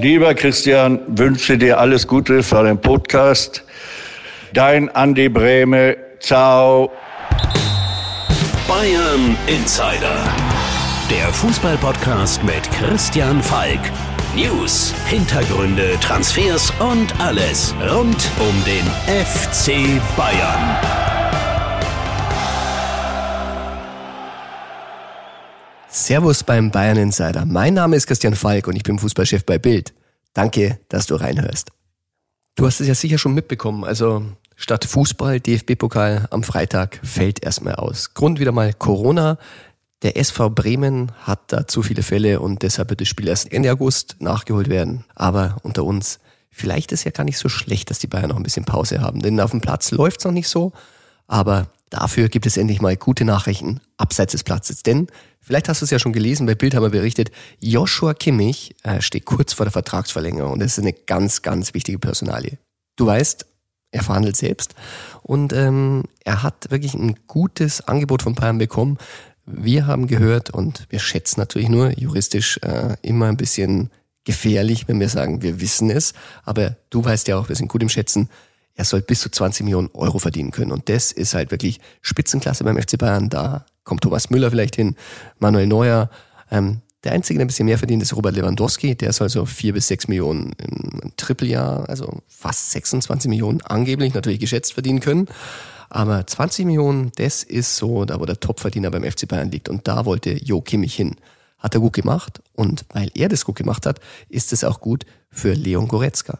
Lieber Christian, wünsche dir alles Gute für den Podcast. Dein Andi Breme. Ciao. Bayern Insider. Der Fußballpodcast mit Christian Falk. News, Hintergründe, Transfers und alles rund um den FC Bayern. Servus beim Bayern Insider. Mein Name ist Christian Falk und ich bin Fußballchef bei Bild. Danke, dass du reinhörst. Du hast es ja sicher schon mitbekommen. Also statt Fußball, DFB-Pokal am Freitag fällt erstmal aus. Grund wieder mal Corona. Der SV Bremen hat da zu viele Fälle und deshalb wird das Spiel erst Ende August nachgeholt werden. Aber unter uns, vielleicht ist ja gar nicht so schlecht, dass die Bayern noch ein bisschen Pause haben. Denn auf dem Platz läuft's noch nicht so. Aber dafür gibt es endlich mal gute Nachrichten abseits des Platzes. Denn, vielleicht hast du es ja schon gelesen, bei Bild haben wir berichtet, Joshua Kimmich äh, steht kurz vor der Vertragsverlängerung und das ist eine ganz, ganz wichtige Personalie. Du weißt, er verhandelt selbst und ähm, er hat wirklich ein gutes Angebot von Bayern bekommen. Wir haben gehört und wir schätzen natürlich nur juristisch äh, immer ein bisschen gefährlich, wenn wir sagen, wir wissen es. Aber du weißt ja auch, wir sind gut im Schätzen. Er soll bis zu 20 Millionen Euro verdienen können. Und das ist halt wirklich Spitzenklasse beim FC Bayern. Da kommt Thomas Müller vielleicht hin, Manuel Neuer. Ähm, der Einzige, der ein bisschen mehr verdient, ist Robert Lewandowski. Der soll so vier bis sechs Millionen im Trippeljahr, also fast 26 Millionen angeblich natürlich geschätzt verdienen können. Aber 20 Millionen, das ist so, da wo der Topverdiener beim FC Bayern liegt. Und da wollte Jo Kimmich hin. Hat er gut gemacht. Und weil er das gut gemacht hat, ist es auch gut für Leon Goretzka.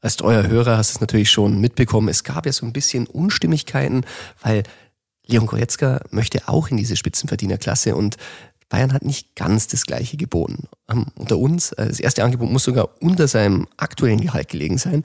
Als treuer Hörer hast du es natürlich schon mitbekommen. Es gab ja so ein bisschen Unstimmigkeiten, weil Leon Goretzka möchte auch in diese Spitzenverdienerklasse und Bayern hat nicht ganz das gleiche geboten. Um, unter uns, äh, das erste Angebot muss sogar unter seinem aktuellen Gehalt gelegen sein.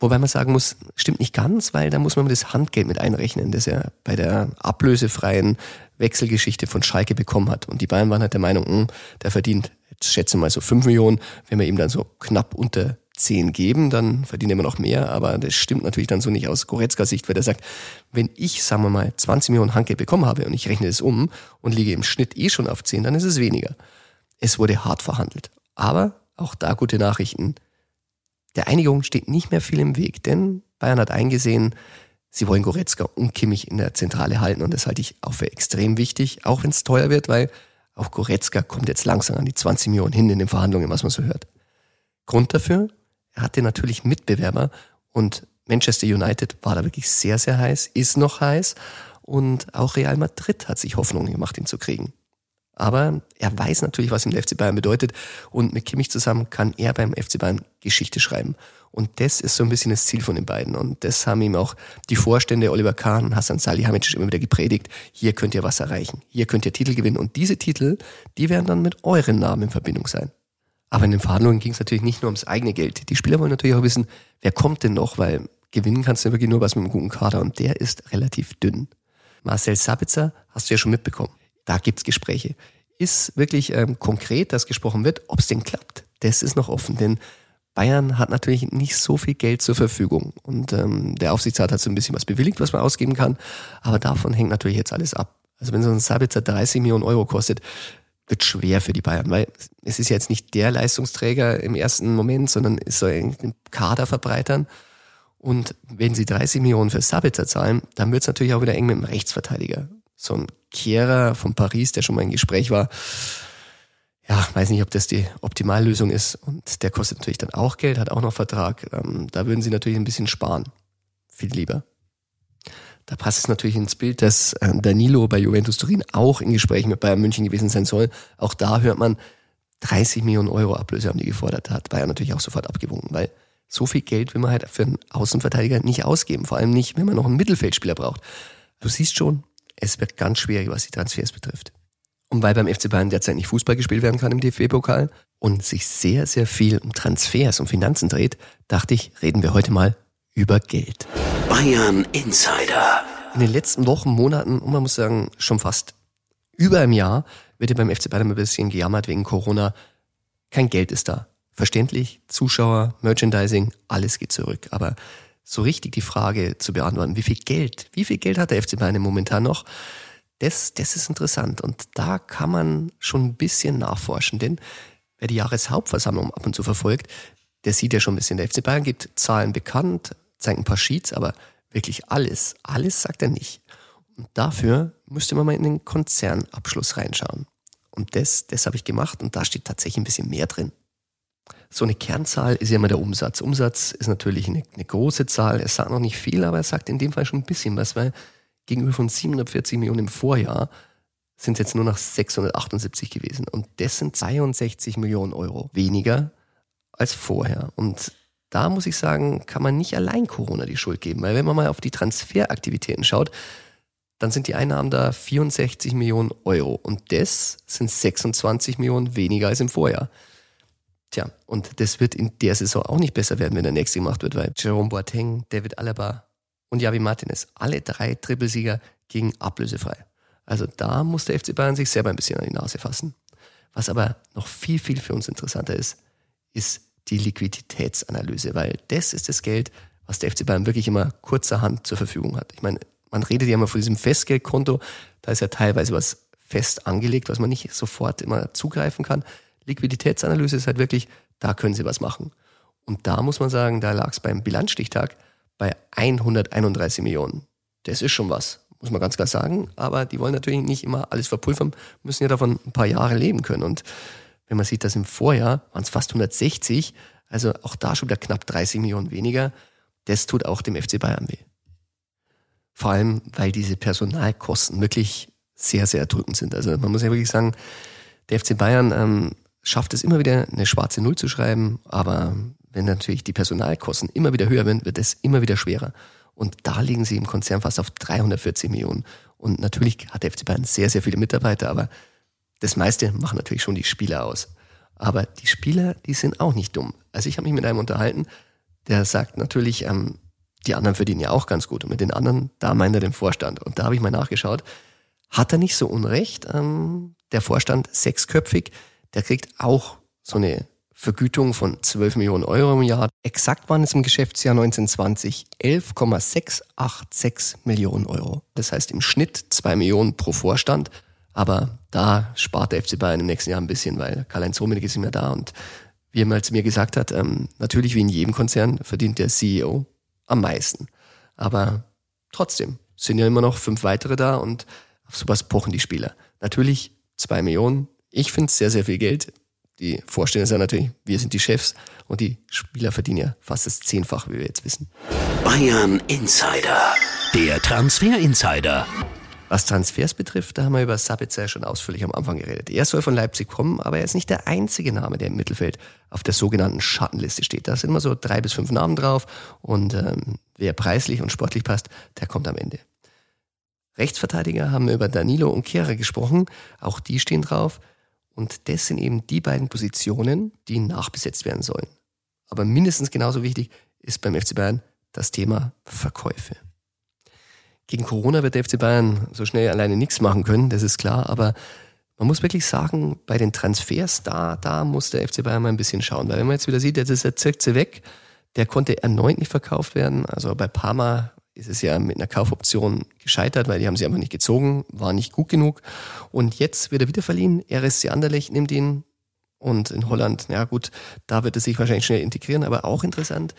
Wobei man sagen muss, stimmt nicht ganz, weil da muss man das Handgeld mit einrechnen, das er bei der ablösefreien Wechselgeschichte von Schalke bekommen hat. Und die Bayern waren halt der Meinung, mh, hm, der verdient, jetzt schätze mal so fünf Millionen, wenn wir ihm dann so knapp unter zehn geben, dann verdient er immer noch mehr, aber das stimmt natürlich dann so nicht aus Goretzkas Sicht, weil er sagt, wenn ich, sagen wir mal, 20 Millionen Handgeld bekommen habe und ich rechne das um und liege im Schnitt eh schon auf zehn, dann ist es weniger. Es wurde hart verhandelt. Aber auch da gute Nachrichten der Einigung steht nicht mehr viel im Weg, denn Bayern hat eingesehen, sie wollen Goretzka und Kimmich in der Zentrale halten und das halte ich auch für extrem wichtig, auch wenn es teuer wird, weil auch Goretzka kommt jetzt langsam an die 20 Millionen hin in den Verhandlungen, was man so hört. Grund dafür, er hatte natürlich Mitbewerber und Manchester United war da wirklich sehr, sehr heiß, ist noch heiß und auch Real Madrid hat sich Hoffnungen gemacht, ihn zu kriegen. Aber er weiß natürlich, was ihm der FC Bayern bedeutet. Und mit Kimmich zusammen kann er beim FC Bayern Geschichte schreiben. Und das ist so ein bisschen das Ziel von den beiden. Und das haben ihm auch die Vorstände Oliver Kahn und Hassan Salihamidzic immer wieder gepredigt. Hier könnt ihr was erreichen. Hier könnt ihr Titel gewinnen. Und diese Titel, die werden dann mit euren Namen in Verbindung sein. Aber in den Verhandlungen ging es natürlich nicht nur ums eigene Geld. Die Spieler wollen natürlich auch wissen, wer kommt denn noch, weil gewinnen kannst du wirklich nur was mit einem guten Kader und der ist relativ dünn. Marcel Sabitzer hast du ja schon mitbekommen. Da gibt's Gespräche. Ist wirklich ähm, konkret, dass gesprochen wird, ob es denn klappt. Das ist noch offen, denn Bayern hat natürlich nicht so viel Geld zur Verfügung. Und ähm, der Aufsichtsrat hat so ein bisschen was bewilligt, was man ausgeben kann. Aber davon hängt natürlich jetzt alles ab. Also wenn so ein Sabitzer 30 Millionen Euro kostet, wird schwer für die Bayern, weil es ist jetzt nicht der Leistungsträger im ersten Moment, sondern es soll einen Kader verbreitern. Und wenn sie 30 Millionen für Sabitzer zahlen, dann wird es natürlich auch wieder eng mit dem Rechtsverteidiger so ein Kehrer von Paris, der schon mal im Gespräch war. Ja, weiß nicht, ob das die Optimallösung ist. Und der kostet natürlich dann auch Geld, hat auch noch Vertrag. Ähm, da würden sie natürlich ein bisschen sparen. Viel lieber. Da passt es natürlich ins Bild, dass äh, Danilo bei Juventus Turin auch in Gesprächen mit Bayern München gewesen sein soll. Auch da hört man, 30 Millionen Euro Ablöse haben die gefordert. Hat Bayern natürlich auch sofort abgewunken, weil so viel Geld will man halt für einen Außenverteidiger nicht ausgeben. Vor allem nicht, wenn man noch einen Mittelfeldspieler braucht. Du siehst schon, es wird ganz schwierig, was die Transfers betrifft. Und weil beim FC Bayern derzeit nicht Fußball gespielt werden kann im DFB-Pokal und sich sehr, sehr viel um Transfers und Finanzen dreht, dachte ich, reden wir heute mal über Geld. Bayern Insider. In den letzten Wochen, Monaten und man muss sagen, schon fast über einem Jahr wird ja beim FC Bayern ein bisschen gejammert wegen Corona. Kein Geld ist da. Verständlich, Zuschauer, Merchandising, alles geht zurück. Aber so richtig die Frage zu beantworten, wie viel Geld, wie viel Geld hat der FC Bayern momentan noch? Das, das ist interessant und da kann man schon ein bisschen nachforschen, denn wer die Jahreshauptversammlung ab und zu verfolgt, der sieht ja schon ein bisschen. Der FC Bayern gibt Zahlen bekannt, zeigt ein paar Sheets, aber wirklich alles, alles sagt er nicht. Und dafür müsste man mal in den Konzernabschluss reinschauen. Und das, das habe ich gemacht und da steht tatsächlich ein bisschen mehr drin. So eine Kernzahl ist ja immer der Umsatz. Umsatz ist natürlich eine, eine große Zahl. Es sagt noch nicht viel, aber es sagt in dem Fall schon ein bisschen was, weil gegenüber von 740 Millionen im Vorjahr sind es jetzt nur noch 678 gewesen. Und das sind 62 Millionen Euro weniger als vorher. Und da muss ich sagen, kann man nicht allein Corona die Schuld geben, weil wenn man mal auf die Transferaktivitäten schaut, dann sind die Einnahmen da 64 Millionen Euro und das sind 26 Millionen weniger als im Vorjahr. Tja, und das wird in der Saison auch nicht besser werden, wenn der nächste gemacht wird, weil Jerome Boateng, David Alaba und Javi Martinez, alle drei Trippelsieger gegen ablösefrei. Also da muss der FC Bayern sich selber ein bisschen an die Nase fassen. Was aber noch viel, viel für uns interessanter ist, ist die Liquiditätsanalyse, weil das ist das Geld, was der FC Bayern wirklich immer kurzerhand zur Verfügung hat. Ich meine, man redet ja immer von diesem Festgeldkonto, da ist ja teilweise was fest angelegt, was man nicht sofort immer zugreifen kann. Liquiditätsanalyse ist halt wirklich, da können Sie was machen. Und da muss man sagen, da lag es beim Bilanzstichtag bei 131 Millionen. Das ist schon was, muss man ganz klar sagen. Aber die wollen natürlich nicht immer alles verpulvern, müssen ja davon ein paar Jahre leben können. Und wenn man sieht, dass im Vorjahr waren es fast 160, also auch da schon wieder knapp 30 Millionen weniger, das tut auch dem FC Bayern weh. Vor allem, weil diese Personalkosten wirklich sehr, sehr erdrückend sind. Also man muss ja wirklich sagen, der FC Bayern ähm, schafft es immer wieder, eine schwarze Null zu schreiben, aber wenn natürlich die Personalkosten immer wieder höher werden, wird es immer wieder schwerer. Und da liegen sie im Konzern fast auf 340 Millionen. Und natürlich hat der FC Bayern sehr, sehr viele Mitarbeiter, aber das meiste machen natürlich schon die Spieler aus. Aber die Spieler, die sind auch nicht dumm. Also ich habe mich mit einem unterhalten, der sagt natürlich, ähm, die anderen verdienen ja auch ganz gut. Und mit den anderen, da meint er den Vorstand. Und da habe ich mal nachgeschaut, hat er nicht so unrecht. Ähm, der Vorstand sechsköpfig, der kriegt auch so eine Vergütung von 12 Millionen Euro im Jahr. Exakt waren es im Geschäftsjahr 1920 11,686 Millionen Euro. Das heißt im Schnitt zwei Millionen pro Vorstand. Aber da spart der FC Bayern im nächsten Jahr ein bisschen, weil Karl-Heinz Rummenigge ist nicht mehr da. Und wie er mal zu mir gesagt hat, ähm, natürlich wie in jedem Konzern verdient der CEO am meisten. Aber trotzdem sind ja immer noch fünf weitere da und auf sowas pochen die Spieler. Natürlich zwei Millionen. Ich finde es sehr, sehr viel Geld. Die ist ja natürlich, wir sind die Chefs und die Spieler verdienen ja fast das Zehnfach, wie wir jetzt wissen. Bayern Insider. Der Transfer Insider. Was Transfers betrifft, da haben wir über Sabitzer schon ausführlich am Anfang geredet. Er soll von Leipzig kommen, aber er ist nicht der einzige Name, der im Mittelfeld auf der sogenannten Schattenliste steht. Da sind immer so drei bis fünf Namen drauf und ähm, wer preislich und sportlich passt, der kommt am Ende. Rechtsverteidiger haben wir über Danilo und Kehrer gesprochen, auch die stehen drauf und das sind eben die beiden Positionen, die nachbesetzt werden sollen. Aber mindestens genauso wichtig ist beim FC Bayern das Thema Verkäufe. Gegen Corona wird der FC Bayern so schnell alleine nichts machen können, das ist klar, aber man muss wirklich sagen, bei den Transfers, da, da muss der FC Bayern mal ein bisschen schauen. Weil wenn man jetzt wieder sieht, jetzt ist der Zirkze weg, der konnte erneut nicht verkauft werden. Also bei Parma ist es ja mit einer Kaufoption gescheitert, weil die haben sie einfach nicht gezogen, war nicht gut genug. Und jetzt wird er wieder verliehen. RSC Anderlecht nimmt ihn. Und in Holland, ja gut, da wird er sich wahrscheinlich schnell integrieren, aber auch interessant,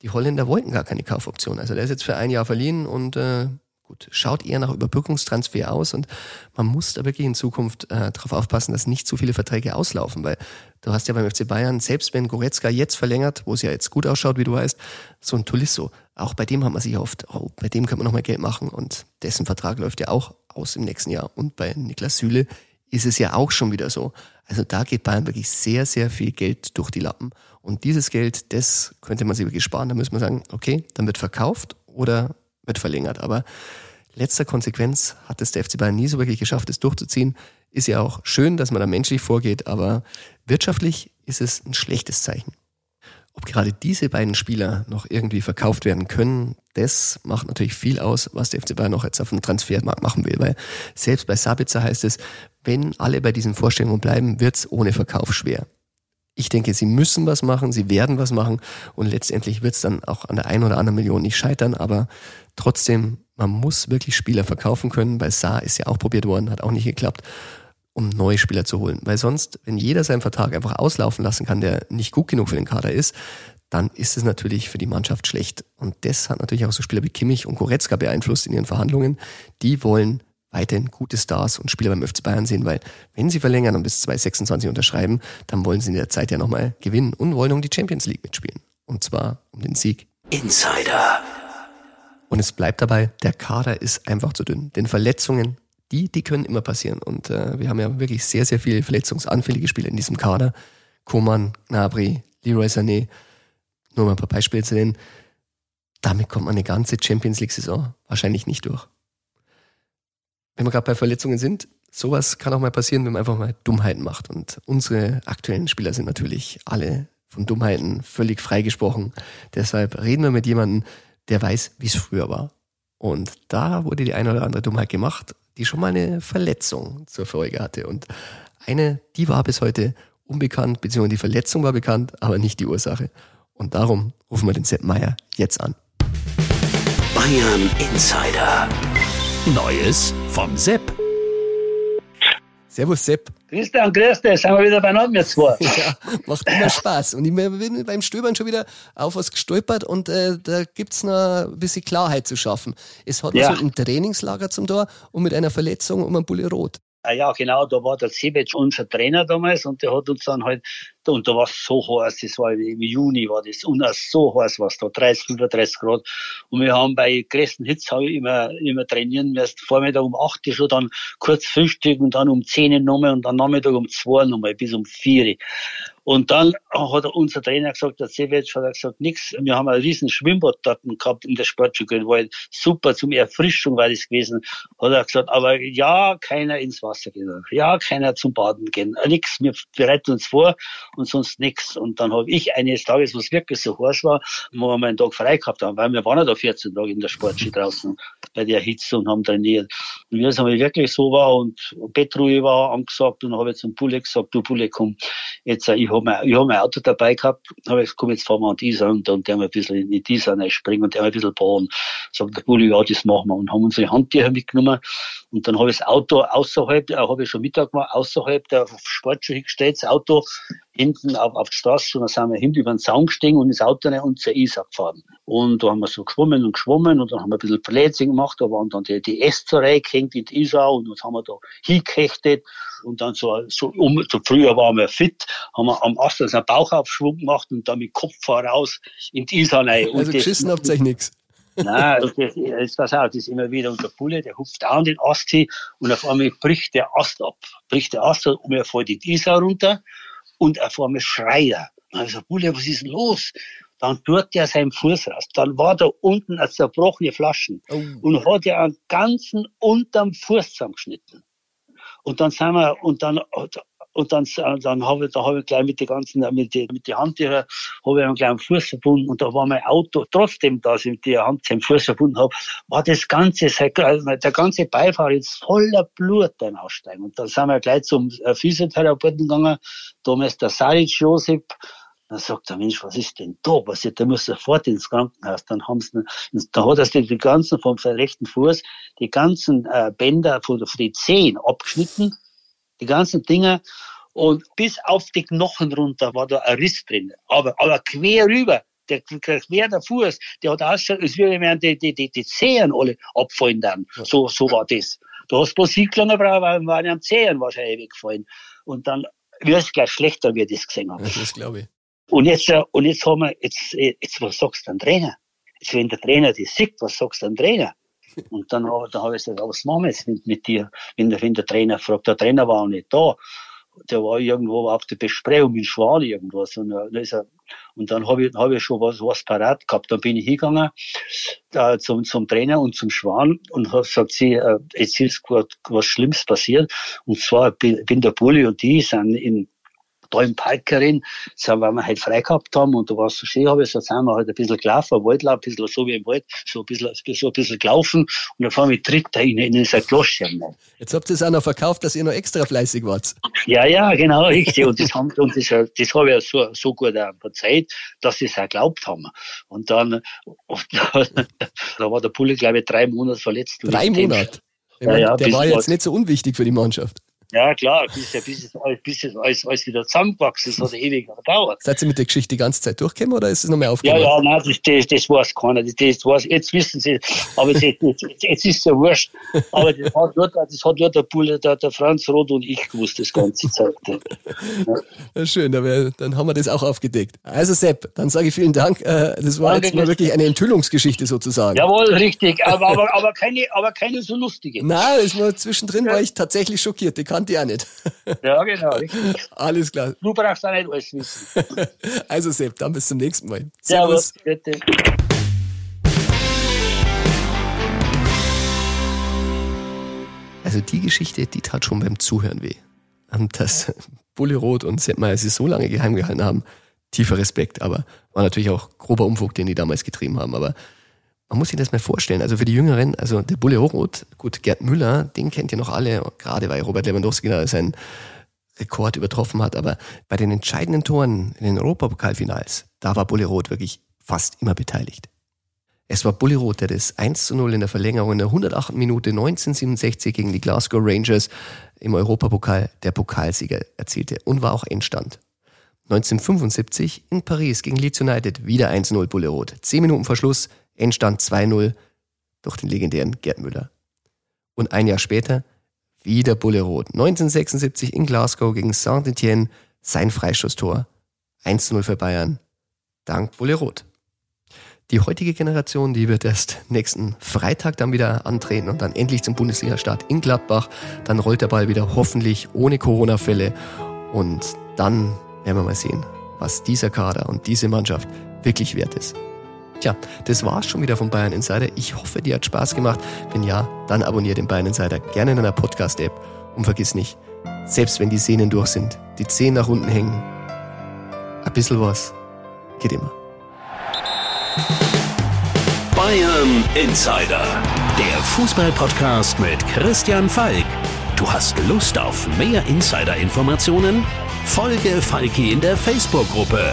die Holländer wollten gar keine Kaufoption. Also der ist jetzt für ein Jahr verliehen und äh, gut, schaut eher nach Überbrückungstransfer aus und man muss da wirklich in Zukunft äh, darauf aufpassen, dass nicht zu viele Verträge auslaufen, weil du hast ja beim FC Bayern, selbst wenn Goretzka jetzt verlängert, wo es ja jetzt gut ausschaut, wie du weißt, so ein Tolisso, auch bei dem hat man sich oft, oh, bei dem könnte man noch mal Geld machen und dessen Vertrag läuft ja auch aus im nächsten Jahr und bei Niklas Süle ist es ja auch schon wieder so. Also da geht Bayern wirklich sehr, sehr viel Geld durch die Lappen. Und dieses Geld, das könnte man sich wirklich sparen. Da muss man sagen, okay, dann wird verkauft oder wird verlängert. Aber letzter Konsequenz hat es der FC Bayern nie so wirklich geschafft, es durchzuziehen. Ist ja auch schön, dass man da menschlich vorgeht, aber wirtschaftlich ist es ein schlechtes Zeichen. Ob gerade diese beiden Spieler noch irgendwie verkauft werden können, das macht natürlich viel aus, was der FC Bayern noch jetzt auf dem Transfermarkt machen will. Weil selbst bei Sabitzer heißt es, wenn alle bei diesen Vorstellungen bleiben, wird's ohne Verkauf schwer. Ich denke, sie müssen was machen, sie werden was machen und letztendlich wird es dann auch an der einen oder anderen Million nicht scheitern, aber trotzdem, man muss wirklich Spieler verkaufen können. Bei Saar ist ja auch probiert worden, hat auch nicht geklappt. um neue Spieler zu holen. Weil sonst, wenn jeder seinen Vertrag einfach auslaufen lassen kann, der nicht gut genug für den Kader ist, dann ist es natürlich für die Mannschaft schlecht. Und das hat natürlich auch so Spieler wie Kimmich und Goretzka beeinflusst in ihren Verhandlungen. Die wollen weiterhin gute Stars und Spieler beim FC Bayern sehen, weil wenn sie verlängern und bis 2026 unterschreiben, dann wollen sie in der Zeit ja nochmal gewinnen und wollen um die Champions League mitspielen. Und zwar um den Sieg. Insider. Und es bleibt dabei, der Kader ist einfach zu dünn. Denn Verletzungen, die, die können immer passieren. Und äh, wir haben ja wirklich sehr, sehr viele verletzungsanfällige Spieler in diesem Kader. Koman, Gnabry, Leroy Sané, nur mal ein paar Beispiele zu nennen. Damit kommt man eine ganze Champions League-Saison wahrscheinlich nicht durch. Wenn wir gerade bei Verletzungen sind, sowas kann auch mal passieren, wenn man einfach mal Dummheiten macht. Und unsere aktuellen Spieler sind natürlich alle von Dummheiten völlig freigesprochen. Deshalb reden wir mit jemandem, der weiß, wie es früher war. Und da wurde die eine oder andere Dummheit gemacht, die schon mal eine Verletzung zur Folge hatte. Und eine, die war bis heute unbekannt, beziehungsweise die Verletzung war bekannt, aber nicht die Ursache. Und darum rufen wir den Sepp Meier jetzt an. Bayern Insider. Neues vom Sepp. Servus Sepp. Christian, grüß dich, sind wir wieder beieinander, wir zwei. Ja, macht immer Spaß. Und ich bin beim Stöbern schon wieder auf was gestolpert und äh, da gibt's noch ein bisschen Klarheit zu schaffen. Es hat Ja. so ein Trainingslager zum Tor und mit einer Verletzung um ein Bulle Rot. Ah ja, genau, da war der Sibic unser Trainer damals und der hat uns dann halt, und da war es so heiß, das war im Juni, war das, und so heiß war es da, 30, 35 Grad. Und wir haben bei größten Hitze hab ich immer, immer trainieren müssen, Vormittag um 8 Uhr schon, dann kurz Frühstück und dann um 10 Uhr nochmal und dann Nachmittag um 2 Uhr nochmal bis um 4 Uhr. Und dann hat er unser Trainer gesagt, der Sevic hat gesagt, nix, wir haben ein riesen Schwimmbad dort gehabt in der Sportschule, war halt super zum Erfrischung war das gewesen. Hat er gesagt, aber ja, keiner ins Wasser gehen, ja, keiner zum Baden gehen, nix, wir bereiten uns vor und sonst nix. Und dann habe ich eines Tages, wo es wirklich so heiß war, wo wir mal einen Tag frei gehabt haben, weil wir waren ja da 14 Tage in der Sportschule draußen bei der Hitze und haben trainiert. Und wie es einmal wirklich so war und Bettruhe war angesagt und habe zum Bulle gesagt, du Bulle, komm, jetzt, ich habe mein, ich hab mein Auto dabei gehabt, habe ich gesagt, komm, jetzt fahren wir an die Isar und, der ein bisschen in die Isar springen und der ein bisschen bauen. Sagt der Bulli, ja, das machen wir. Und haben unsere Handtücher mitgenommen und dann habe ich das Auto außerhalb, äh, habe ich schon Mittag gemacht, außerhalb der Sportschule gestellt, das Auto hinten auf, auf die Straße schon, dann sind wir hinten über den Zaun gestiegen und das Auto rein und zur Isar gefahren. Und da haben wir so geschwommen und geschwommen und dann haben wir ein bisschen Verletzung gemacht, da waren dann die, die Äste reingehängt in die Isar und das haben wir da hingekechtet und dann so, so, um, so früher waren wir fit, haben wir am Ast also einen Bauchaufschwung gemacht und dann mit Kopf voraus in die Isar rein. Und Also geschissen habt ihr euch nix. Nein, das, das, das, pass auf, das ist immer wieder unter Bulle, der hupft da an den Ast hin und auf einmal bricht der Ast ab. Bricht der Ast ab und er fällt die Isar runter und auf einmal schreit er. Und ich sag, Bulle, was ist denn los? Dann tut der seinen Fuß raus. Dann war da unten eine zerbrochene Flaschen Oh. und hat er einen ganzen unterm Fuß zusammengeschnitten. Und dann sind wir, und dann, und dann, dann habe ich, da habe ich gleich mit den ganzen, mit die, mit die Handtücher, habe ich einen kleinen Fuß verbunden und da war mein Auto, trotzdem, dass ich der Hand den Fuß verbunden habe, war das ganze, also der ganze Beifahrer jetzt voller Blut dann aussteigen. Und dann sind wir gleich zum äh, Physiotherapeuten gegangen, damals der Saric Josip, dann sagt er, Mensch, was ist denn da passiert? Der muss sofort ins Krankenhaus. Dann haben sie, da hat er sich die ganzen vom rechten Fuß, die ganzen äh, Bänder von, von den Zehen abgeschnitten, die ganzen Dinger. Und bis auf die Knochen runter war da ein Riss drin. Aber, aber quer rüber, der, quer der Fuß, der hat ausgeschaut, als würde wären die, die, die, die Zehen alle abfallen dann. So, so war das. Da hast du bloß hingelangen, weil waren am Zehen wahrscheinlich weggefallen. Und dann wird es gleich schlechter, wie ich das gesehen habe. Das glaube ich. Und jetzt, und jetzt haben wir, jetzt, jetzt, was sagst du dem Trainer? Jetzt, wenn der Trainer das sieht, was sagst du dem Trainer? Und dann, dann habe ich gesagt, was machen wir jetzt mit, mit dir? Wenn der, wenn der Trainer fragt, der Trainer war nicht da. Der war irgendwo auf der Besprechung in Schwan irgendwas. Und, äh, da ist er, und dann habe ich, hab ich schon was, was parat gehabt. Dann bin ich hingegangen äh, zum, zum Trainer und zum Schwan und habe gesagt, sie, äh, jetzt ist was Schlimmes passiert. Und zwar bin, bin der Bulli und die sind in da im Parkerin, so, weil wir halt frei gehabt haben und da war es so schön, habe ich so, sind wir halt ein bisschen gelaufen, ein Waldlauf, ein bisschen so wie im Wald, so ein bisschen, so ein bisschen gelaufen und auf einmal tritt er in, in sein rein. Jetzt habt ihr es auch noch verkauft, dass ihr noch extra fleißig wart. Ja, ja, genau, richtig. Und das haben, und das, das habe ich so, so gut auch verzeiht, dass sie es auch geglaubt haben. Und dann, und da war der Pulle, glaube ich, drei Monate verletzt. Drei Monate. Ja, ja, der war jetzt nicht so unwichtig für die Mannschaft. Ja, klar, bis, bis, bis es alles, alles wieder zusammengewachsen ist, hat ewig gedauert. Seid ihr mit der Geschichte die ganze Zeit durchgekommen oder ist es noch mehr aufgegangen? Ja, ja, nein, das, das, das weiß keiner. Das, das weiß, jetzt wissen sie, aber jetzt, jetzt, jetzt ist es ja wurscht. Aber das hat nur, das hat nur der, Bulle, der, der Franz Roth und ich gewusst, das ganze Zeit. Ja. Ja, schön, dann haben wir das auch aufgedeckt. Also Sepp, dann sage ich vielen Dank. Äh, das war Danke, jetzt mal wirklich eine Enthüllungsgeschichte sozusagen. Jawohl, richtig, aber, aber, aber, keine, aber keine so lustige. Nein, ist nur zwischendrin ja. war ich tatsächlich schockiert. Die kann kannte ich auch nicht. Ja, genau, richtig. Alles klar. Du brauchst auch nicht alles wissen. Also Sepp, dann bis zum nächsten Mal. Servus. Servus. Bitte. Also die Geschichte, die tat schon beim Zuhören weh. Dass Bulle Rot und Sepp Meier sie so lange geheim gehalten haben, tiefer Respekt, aber war natürlich auch grober Umfug, den die damals getrieben haben. Aber man muss sich das mal vorstellen. Also für die Jüngeren, also der Bulle Roth, gut, Gerd Müller, den kennt ihr noch alle, gerade weil Robert Lewandowski da seinen Rekord übertroffen hat. Aber bei den entscheidenden Toren in den Europapokalfinals, da war Bulle Roth wirklich fast immer beteiligt. Es war Bulle Roth, der das 1 zu 0 in der Verlängerung in der 108. Minute 1967 gegen die Glasgow Rangers im Europapokal der Pokalsieger erzielte und war auch Endstand. 1975 in Paris gegen Leeds United wieder 1-0 Bulle Roth. Zehn Minuten vor Schluss Endstand 2-0 durch den legendären Gerd Müller. Und ein Jahr später wieder Bulle Rot. 1976 in Glasgow gegen Saint-Etienne sein Freistoßtor. 1-0 für Bayern. Dank Bulle Rot. Die heutige Generation, die wird erst nächsten Freitag dann wieder antreten und dann endlich zum Bundesliga-Start in Gladbach. Dann rollt der Ball wieder hoffentlich ohne Corona-Fälle. Und dann werden wir mal sehen, was dieser Kader und diese Mannschaft wirklich wert ist. Tja, das war's schon wieder von Bayern Insider. Ich hoffe, dir hat Spaß gemacht. Wenn ja, dann abonniere den Bayern Insider gerne in einer Podcast-App. Und vergiss nicht, selbst wenn die Sehnen durch sind, die Zehen nach unten hängen, ein bisschen was geht immer. Bayern Insider, der Fußball-Podcast mit Christian Falk. Du hast Lust auf mehr Insider-Informationen? Folge Falki in der Facebook-Gruppe